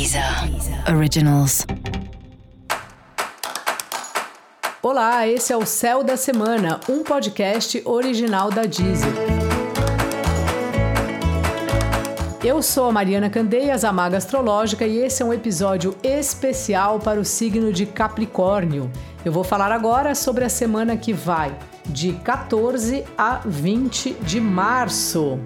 Deezer Originals. Olá, esse é o Céu da Semana, um podcast original da Deezer. Eu sou a Mariana Candeias, a Maga Astrológica, e esse é um episódio especial para o signo de Capricórnio. Eu vou falar agora sobre a semana que vai de 14 a 20 de março.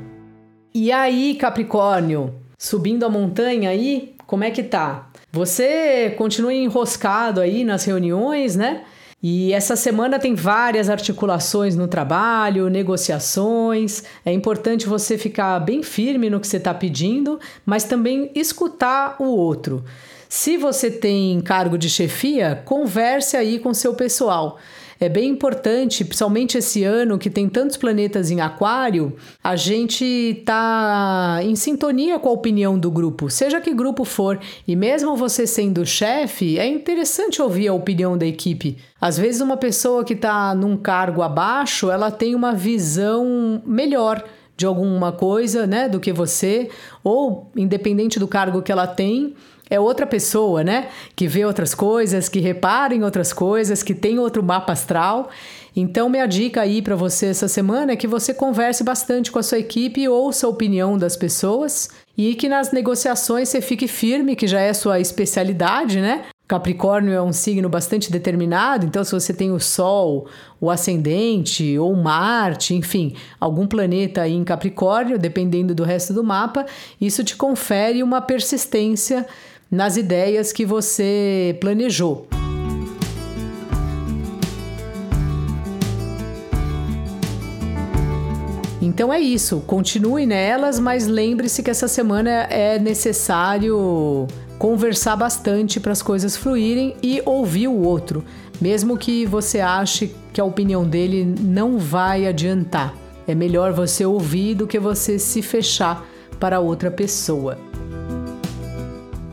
E aí, Capricórnio, subindo a montanha aí, como é que tá? Você continua enroscado aí nas reuniões, né? E essa semana tem várias articulações no trabalho, negociações. É importante você ficar bem firme no que você está pedindo, mas também escutar o outro. Se você tem cargo de chefia, converse aí com seu pessoal é bem importante, principalmente esse ano que tem tantos planetas em Aquário, a gente tá em sintonia com a opinião do grupo, seja que grupo for, e mesmo você sendo chefe, é interessante ouvir a opinião da equipe. Às vezes uma pessoa que está num cargo abaixo, ela tem uma visão melhor de alguma coisa, né, do que você, ou independente do cargo que ela tem, é outra pessoa, né? Que vê outras coisas, que repara em outras coisas, que tem outro mapa astral. Então, minha dica aí para você essa semana é que você converse bastante com a sua equipe ouça a opinião das pessoas e que nas negociações você fique firme, que já é sua especialidade, né? Capricórnio é um signo bastante determinado, então se você tem o Sol, o Ascendente ou Marte, enfim, algum planeta aí em Capricórnio, dependendo do resto do mapa, isso te confere uma persistência nas ideias que você planejou. Então é isso, continue nelas, mas lembre-se que essa semana é necessário conversar bastante para as coisas fluírem e ouvir o outro, mesmo que você ache que a opinião dele não vai adiantar. É melhor você ouvir do que você se fechar para outra pessoa.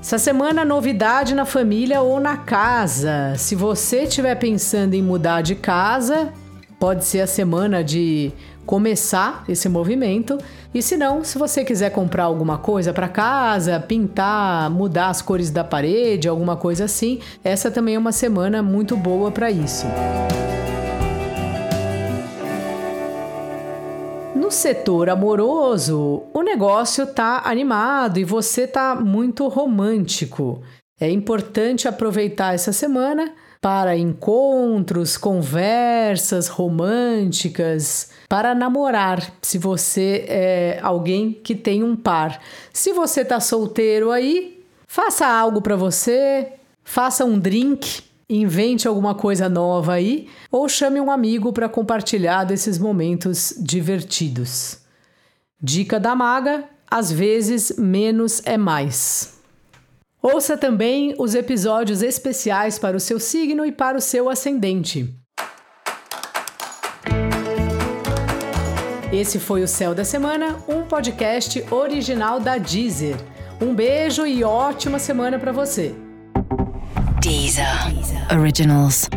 Essa semana, novidade na família ou na casa. Se você estiver pensando em mudar de casa, pode ser a semana de começar esse movimento. E se não, se você quiser comprar alguma coisa para casa, pintar, mudar as cores da parede, alguma coisa assim, essa também é uma semana muito boa para isso. No setor amoroso, o negócio tá animado e você tá muito romântico. É importante aproveitar essa semana para encontros, conversas românticas, para namorar, se você é alguém que tem um par. Se você tá solteiro aí, faça algo para você, faça um drink invente alguma coisa nova aí ou chame um amigo para compartilhar desses momentos divertidos. Dica da maga: às vezes menos é mais. Ouça também os episódios especiais para o seu signo e para o seu ascendente. Esse foi o Céu da Semana, um podcast original da Deezer. Um beijo e ótima semana para você. Deezer Originals.